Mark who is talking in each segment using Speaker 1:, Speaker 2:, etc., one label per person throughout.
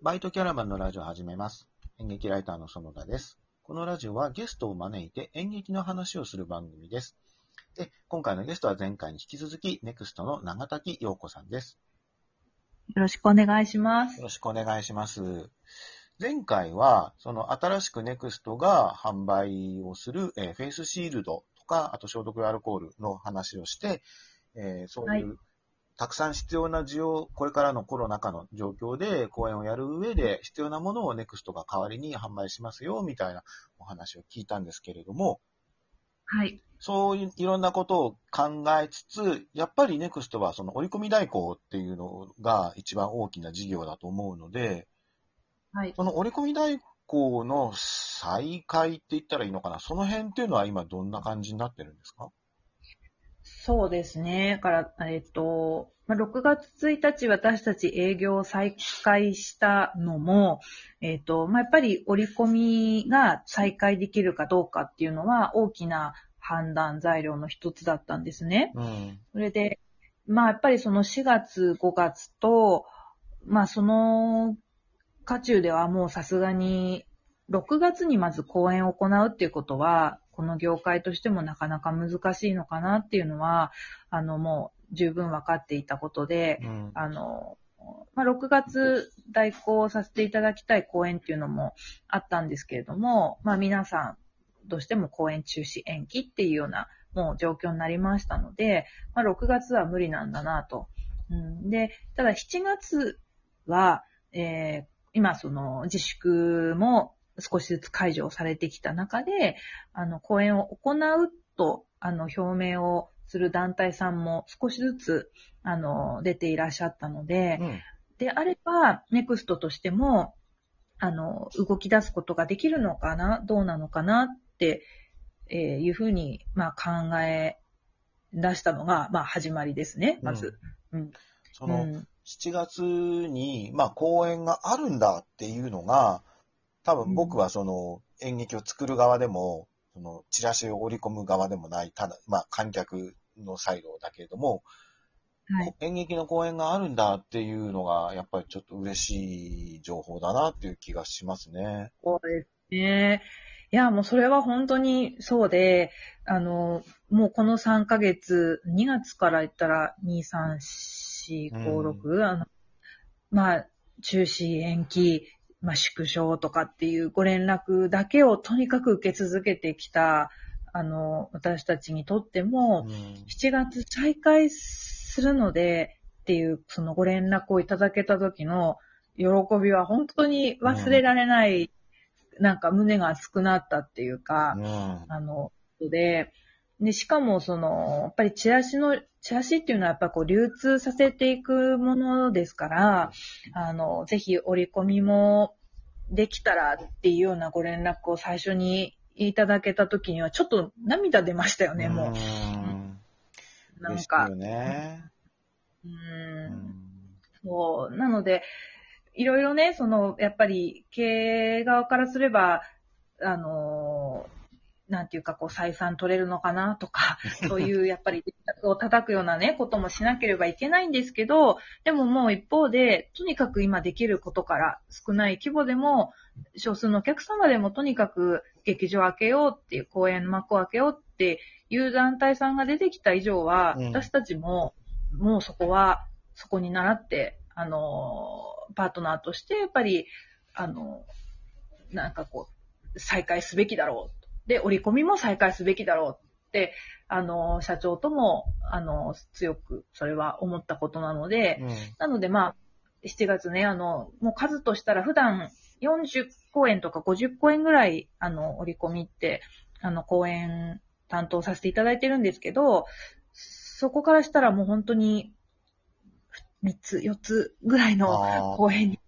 Speaker 1: バイトキャラバンのラジオを始めます。演劇ライターの園田です。このラジオはゲストを招いて演劇の話をする番組です。で、今回のゲストは前回に引き続き、ネクストの長滝陽子さんです。
Speaker 2: よろしくお願いします
Speaker 1: よ。ろしくお願いします。前回は、その新しくネクストが販売をする、えーフェイスシールドとか、あと消毒アルコールの話をして、えーそういう、
Speaker 2: は
Speaker 1: たくさん必要な需要、これからのコロナ禍の状況で公演をやる上で必要なものをネクストが代わりに販売しますよ、みたいなお話を聞いたんですけれども、
Speaker 2: はい。
Speaker 1: そういういろんなことを考えつつ、やっぱりネクストはその折り込み代行っていうのが一番大きな事業だと思うので、
Speaker 2: はい。
Speaker 1: その折り込み代行の再開って言ったらいいのかな？その辺っていうのは今どんな感じになってるんですか？
Speaker 2: そうですね。だから、えっと、まあ6月1日私たち営業を再開したのも、えっと、まあ、やっぱり折り込みが再開できるかどうかっていうのは大きな判断材料の一つだったんですね。
Speaker 1: うん。
Speaker 2: それで、まあやっぱりその4月、5月と、まあその渦中ではもうさすがに、6月にまず公演を行うっていうことは、この業界としてもなかなか難しいのかなっていうのは、あのもう十分分かっていたことで、
Speaker 1: うん。
Speaker 2: あの、まあ、6月代行させていただきたい公演っていうのもあったんですけれども、まあ皆さんどうしても公演中止延期っていうようなもう状況になりましたので、まあ6月は無理なんだなと。うん、で、ただ7月は、えー今その自粛も少しずつ解除されてきた中で、あの公演を行うと、あの表明をする団体さんも少しずつあの、出ていらっしゃったので、
Speaker 1: うん。
Speaker 2: であれば、ネクストとしても、あの、動き出すことができるのかな、どうなのかなって、えーいうふうに、まあ、考え出したのが、まあ、始まりですね、まず。うん。
Speaker 1: その、
Speaker 2: うん
Speaker 1: 7月に、まあ、公演があるんだっていうのが、多分僕はその演劇を作る側でも、そのチラシを織り込む側でもない、ただ、まあ、観客のサイドだけれども、
Speaker 2: はい。
Speaker 1: 演劇の公演があるんだっていうのが、やっぱりちょっと嬉しい情報だなっていう気がしますね。
Speaker 2: そうですね。いや、もうそれは本当にそうで、あの、もうこの3ヶ月、2月から言ったら、2、3、4、5、6、あの、まあ、中止、延期、まあ、縮小とかっていうご連絡だけをとにかく受け続けてきた、あの、私たちにとっても、
Speaker 1: うん。
Speaker 2: 7月再開するのでっていう、そのご連絡をいただけた時の喜びは本当に忘れられない、なんか胸が熱くなったっていうか、
Speaker 1: うん。
Speaker 2: あの、で、で、しかもその、やっぱりチラシの、チラシっていうのはやっぱこう流通させていくものですから、あの、ぜひ折り込みもできたらっていうようなご連絡を最初にいただけた時にはちょっと涙出ましたよね、も
Speaker 1: うん
Speaker 2: う。なん
Speaker 1: です
Speaker 2: か
Speaker 1: よ。ね。
Speaker 2: う
Speaker 1: うんん
Speaker 2: そう。なので、いろいろね、その、やっぱり、経営側からすれば、あのーなんていうか、こう、採算取れるのかなとか、そういう、やっぱり、を叩くようなね、こともしなければいけないんですけど、でももう一方で、とにかく今できることから、少ない規模でも、少数のお客様でもとにかく劇場を開けようっていう、公演の幕を開けようっていう団体さんが出てきた以上は、
Speaker 1: うん
Speaker 2: 私たちも、もうそこは、そこに倣って、あの、パートナーとして、やっぱり、あの、なんかこう、再開すべきだろう。で、折り込みも再開すべきだろうって、あの、社長とも、あの、強く、それは思ったことなので、
Speaker 1: うん。
Speaker 2: なので、まあ、7月ね、あの、もう数としたら普段40公演とか50公演ぐらい、あの、折り込みって、あの、公演担当させていただいてるんですけど、そこからしたらもう本当に、3つ、4つぐらいの公演に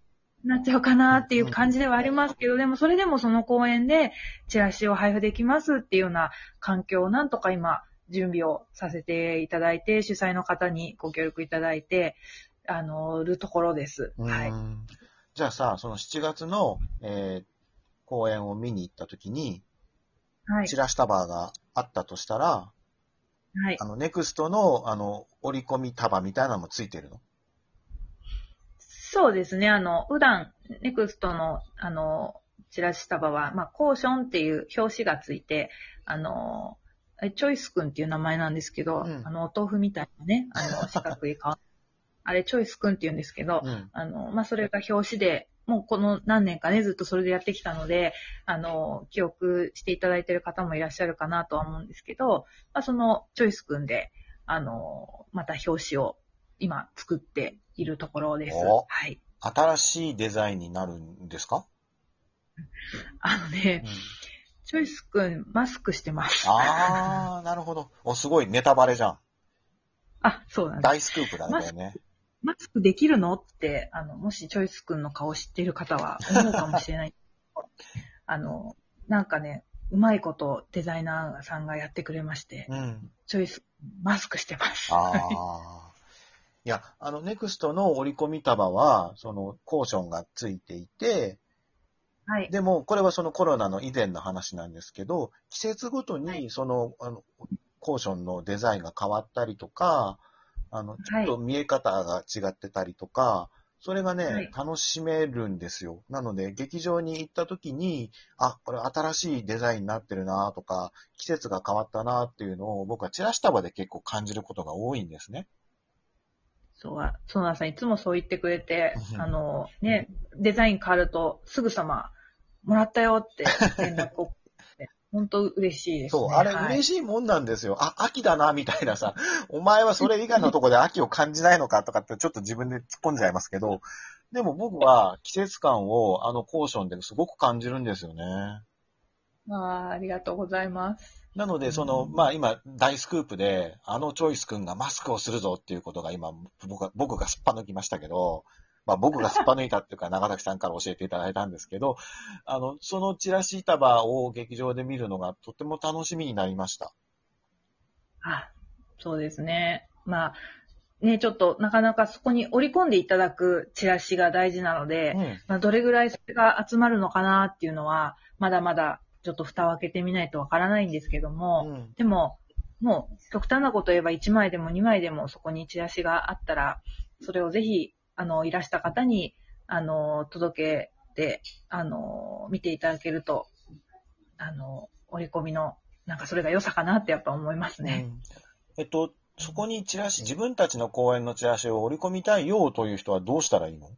Speaker 2: なっちゃうかなっていう感じではありますけど、でもそれでもその公演でチラシを配布できますっていうような環境をなんとか今準備をさせていただいて、主催の方にご協力いただいて、あの、るところです。はい。
Speaker 1: うんじゃあさ、その7月の、えー公演を見に行った時に、
Speaker 2: はい
Speaker 1: チ。ラシ束があったとしたら、
Speaker 2: はい。
Speaker 1: あの、ネクストの、あの、折り込み束みたいなのもついてるの？
Speaker 2: そうですね。あの、普段、ネクストの、あの、チラシ束は、まあ、コーションっていう表紙がついて、あの、チョイスくんっていう名前なんですけど、
Speaker 1: うん
Speaker 2: あの、お豆腐みたいなね、あの、四角い顔。あれ、チョイスくんって言うんですけど、
Speaker 1: うん。
Speaker 2: あの、まあ、それが表紙で、もうこの何年かね、ずっとそれでやってきたので、あの、記憶していただいている方もいらっしゃるかなとは思うんですけど、まあ、そのチョイスくんで、あの、また表紙を今作っているところです。
Speaker 1: お
Speaker 2: はい。
Speaker 1: 新しいデザインになるんですか、
Speaker 2: あのね、チョイスくん、マスクしてます。
Speaker 1: あー、なるほど。お、すごいネタバレじゃん。
Speaker 2: あ、そうなんです。
Speaker 1: 大スクープだね。
Speaker 2: マスクできるの？って、あの、もしチョイスくんの顔知っている方は思うかもしれない。あの、なんかね、うまいことデザイナーさんがやってくれまして、
Speaker 1: うん。
Speaker 2: チョイス、マスクしてます。
Speaker 1: ああ。いや、あの、ネクストの折り込み束は、その、コーションがついていて、
Speaker 2: はい。
Speaker 1: でも、これはそのコロナの以前の話なんですけど、季節ごとに、
Speaker 2: はい
Speaker 1: その、あの、コーションのデザインが変わったりとか、あの、ちょっと見え方が違ってたりとか、それがね、
Speaker 2: はい
Speaker 1: 楽しめるんですよ。なので、劇場に行った時に、あ、これ新しいデザインになってるなとか、季節が変わったなっていうのを僕はチラシ束で結構感じることが多いんですね。
Speaker 2: そうは、そうなんさんいつもそう言ってくれて
Speaker 1: う、ん
Speaker 2: あの、ね、デザイン変わると、すぐさま、もらったよって連絡を、本当嬉しいです、ね。
Speaker 1: そう、あれ
Speaker 2: はい
Speaker 1: 嬉しいもんなんですよ。あ、秋だな、みたいなさ、お前はそれ以外のとこで秋を感じないのかとかってちょっと自分で突っ込んじゃいますけど、でも僕は季節感をあのコーションですごく感じるんですよね。
Speaker 2: あーありがとうございます。
Speaker 1: なので、その、まあ今、大スクープで、あのチョイス君がマスクをするぞっていうことが今、僕が、僕がすっぱ抜きましたけど、まあ僕がすっぱ抜いたっていうか、長崎さんから教えていただいたんですけど、あの、そのチラシ束を劇場で見るのがとても楽しみになりました。
Speaker 2: あ、そうですね。まあ、ね、ちょっとなかなかそこに織り込んでいただくチラシが大事なので、
Speaker 1: うん。
Speaker 2: まあ、どれぐらいそれが集まるのかなっていうのは、まだまだちょっと蓋を開けてみないとわからないんですけども、
Speaker 1: うん。
Speaker 2: でも、もう極端なこと言えば1枚でも2枚でもそこにチラシがあったら、それをぜひ、あの、いらした方に、あの、届けて、あの、見ていただけると、あの、折り込みの、なんかそれが良さかなってやっぱ思いますね。
Speaker 1: うん。えっと、そこにチラシ、自分たちの公演のチラシを織り込みたいよという人はどうしたらいいの？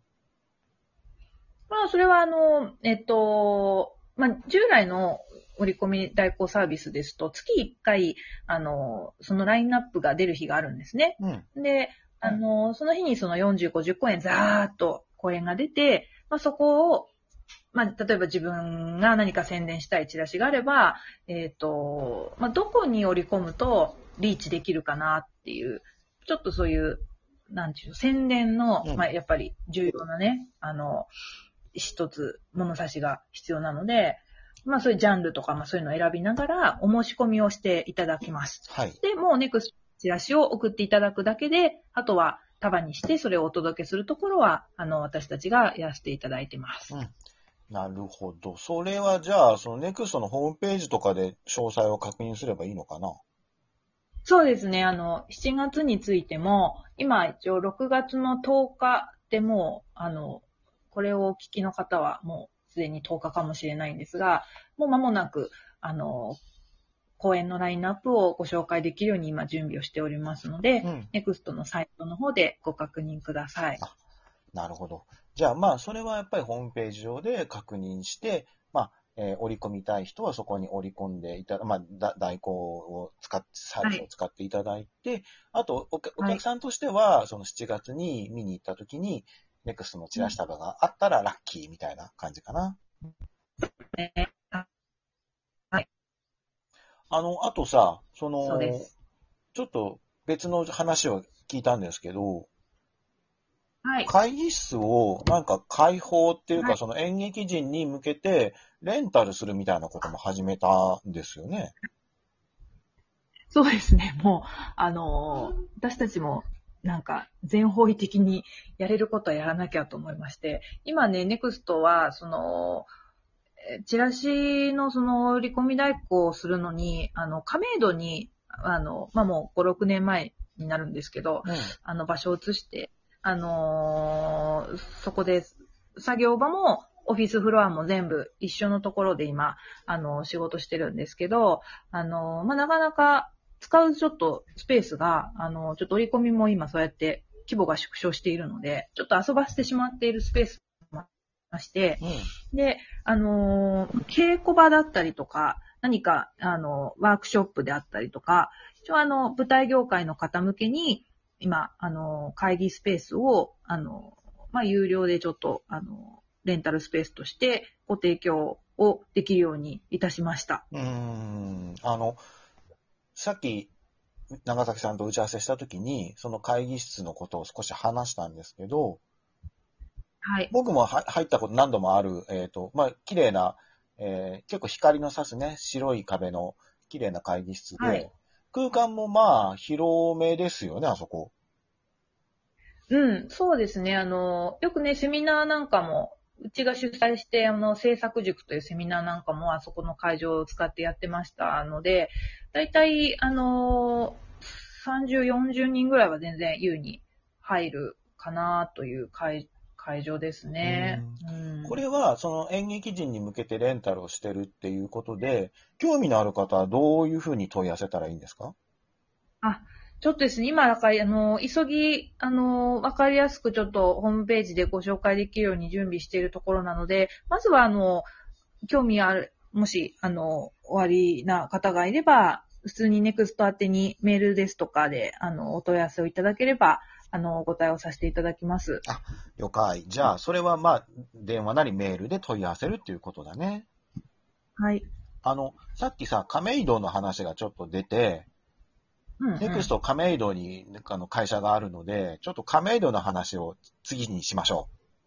Speaker 2: まあ、それはあの、えっと、まあ、従来の折り込み代行サービスですと、月1回、あの、そのラインナップが出る日があるんですね。
Speaker 1: うん。
Speaker 2: で、あの、その日にその40、50公演ザーっと公演が出て、まあ、そこを、まあ、例えば自分が何か宣伝したいチラシがあれば、えっ、と、まあ、どこに織り込むとリーチできるかなっていう、ちょっとそういう、なんていうの、宣伝の、
Speaker 1: うん
Speaker 2: まあ、やっぱり重要なね、あの、一つ物差しが必要なので、まあそういうジャンルとか、まあそういうのを選びながらお申し込みをしていただきます。
Speaker 1: はい。
Speaker 2: で、もうネクストチラシを送っていただくだけで、あとは束にしてそれをお届けするところは、あの、私たちがやらせていただいてます。
Speaker 1: なるほど。それはじゃあ、そのネクストのホームページとかで詳細を確認すればいいのかな？
Speaker 2: そうですね。あの、7月についても、今一応6月の10日でもう、あの、これをお聞きの方はもうすでに10日かもしれないんですが、もう間もなく、あの、公演のラインナップをご紹介できるように今準備をしておりますので、
Speaker 1: うん。
Speaker 2: ネクストのサイトの方でご確認ください。
Speaker 1: なるほど。じゃあ、まあ、それはやっぱりホームページ上で確認して、まあ、えー織り込みたい人はそこに織り込んでいただ、まあ、だ代行を使って、サービスを使っていただいて、あとお客、お
Speaker 2: はい
Speaker 1: 客さんとしては、その7月に見に行った時に、ネクストのチラシ束があったらラッキーみたいな感じかな。
Speaker 2: ねあ
Speaker 1: あの、あとさ、その、
Speaker 2: そうです
Speaker 1: ちょっと別の話を聞いたんですけど、
Speaker 2: はい。
Speaker 1: 会議室をなんか開放っていうか、
Speaker 2: はい
Speaker 1: その演劇人に向けてレンタルするみたいなことも始めたんですよね。
Speaker 2: そうですね。もう、あのー私たちも、なんか、全方位的にやれることはやらなきゃと思いまして、今ね、ネクストは、その、えチラシのその、売り込み代行をするのに、あの、亀戸に、あの、まあ、もう5、6年前になるんですけど、
Speaker 1: うん。
Speaker 2: あの、場所を移して、あのーそこで作業場もオフィスフロアも全部一緒のところで今、あの、仕事してるんですけど、あの、まあ、なかなか使うちょっとスペースが、あの、ちょっと折り込みも今そうやって規模が縮小しているので、ちょっと遊ばせてしまっているスペースもありまして、
Speaker 1: うん。
Speaker 2: で、あのー稽古場だったりとか、何か、あの、ワークショップであったりとか、一応あの、舞台業界の方向けに、今、あの、会議スペースを、あの、まあ、有料でちょっと、あの、レンタルスペースとしてご提供をできるようにいたしました。
Speaker 1: うーん。あの、さっき、長崎さんと打ち合わせしたときに、その会議室のことを少し話したんですけど、
Speaker 2: はい。
Speaker 1: 僕もは入ったこと何度もある、えっ、と、まあ、綺麗な、えー結構光の差すね、白い壁の綺麗な会議室で、
Speaker 2: はい
Speaker 1: 空間もまあ、広めですよね、あそこ。
Speaker 2: うん、そうですね。あの、よくね、セミナーなんかも、うちが主催して、あの、制作塾というセミナーなんかもあそこの会場を使ってやってました。ので、だいたい、あの、30、40人ぐらいは全然優に入るかなという会会場ですね。うん。
Speaker 1: これは、その演劇人に向けてレンタルをしてるっていうことで、興味のある方はどういうふうに問い合わせたらいいんですか？
Speaker 2: ちょっとですね、今、だから、あの、急ぎ、あの、わかりやすくちょっとホームページでご紹介できるように準備しているところなので、まずは、あの、興味ある、もし、あの、おありな方がいれば、普通にネクスト宛てにメールですとかで、あの、お問い合わせをいただければ、あの、お答えをさせていただきます。
Speaker 1: 了解。じゃあ、それはまあ、電話なりメールで問い合わせるっていうことだね。
Speaker 2: はい。
Speaker 1: あの、さっきさ、亀戸の話がちょっと出て、
Speaker 2: うん、うん。
Speaker 1: ネクスト亀戸にあの会社があるので、ちょっと亀戸の話を次にしましょう。